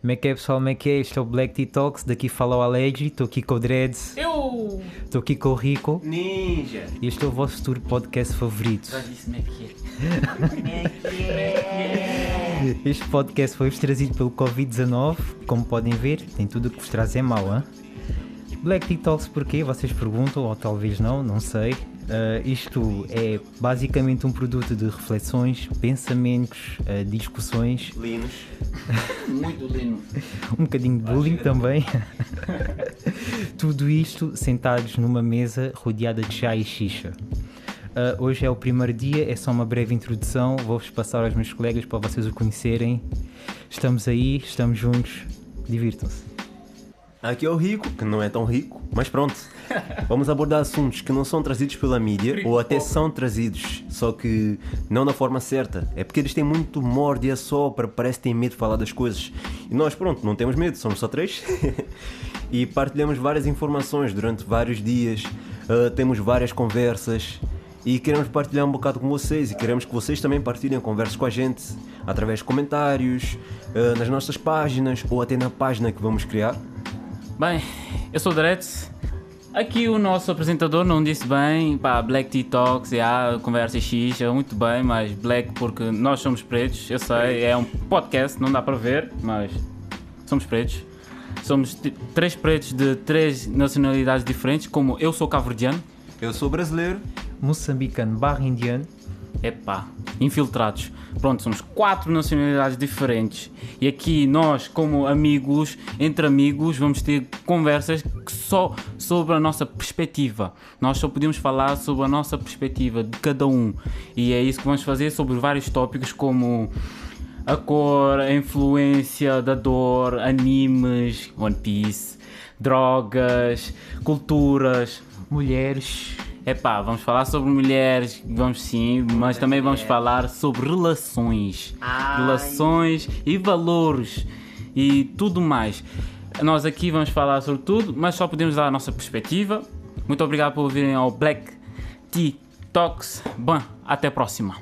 Como é que é pessoal, como é que é? Este é o Black Tea Talks, daqui fala o Alegi, estou aqui com o Dreads, Eu! estou aqui com o Rico Ninja! e este é o vosso futuro podcast favorito. Já disse como é que é. Este podcast foi-vos trazido pelo Covid-19, como podem ver, tem tudo o que vos traz é mau, hein? Black Tea Talks porquê? Vocês perguntam, ou talvez não, não sei. Uh, isto é basicamente um produto de reflexões, pensamentos, uh, discussões, Linus. Muito lindo. um bocadinho de bullying também. Tudo isto sentados numa mesa rodeada de chá e xixa. Uh, hoje é o primeiro dia, é só uma breve introdução. Vou-vos passar aos meus colegas para vocês o conhecerem. Estamos aí, estamos juntos, divirtam-se. Aqui é o rico, que não é tão rico, mas pronto. Vamos abordar assuntos que não são trazidos pela mídia, ou até são trazidos, só que não da forma certa. É porque eles têm muito morde e assopra, parece que têm medo de falar das coisas. E nós, pronto, não temos medo, somos só três. e partilhamos várias informações durante vários dias, uh, temos várias conversas. E queremos partilhar um bocado com vocês e queremos que vocês também partilhem conversas com a gente através de comentários, uh, nas nossas páginas ou até na página que vamos criar. Bem, eu sou o Dretz. Aqui o nosso apresentador não disse bem, pá, Black Tea Talks, yeah, conversa xixa, muito bem, mas Black porque nós somos pretos, eu sei, é um podcast, não dá para ver, mas somos pretos. Somos três pretos de três nacionalidades diferentes, como eu sou cabo-verdiano, Eu sou brasileiro. Moçambicano barra indiano. Epá, infiltrados. Pronto, somos quatro nacionalidades diferentes. E aqui nós, como amigos, entre amigos, vamos ter conversas só sobre a nossa perspectiva. Nós só podemos falar sobre a nossa perspectiva de cada um. E é isso que vamos fazer sobre vários tópicos como a cor, a influência da dor, animes, One Piece, drogas, culturas, Mulheres, Epá, vamos falar sobre mulheres, vamos sim, mas também vamos falar sobre relações. Relações e valores e tudo mais. Nós aqui vamos falar sobre tudo, mas só podemos dar a nossa perspectiva. Muito obrigado por virem ao Black Tea Talks. Bom, até a próxima.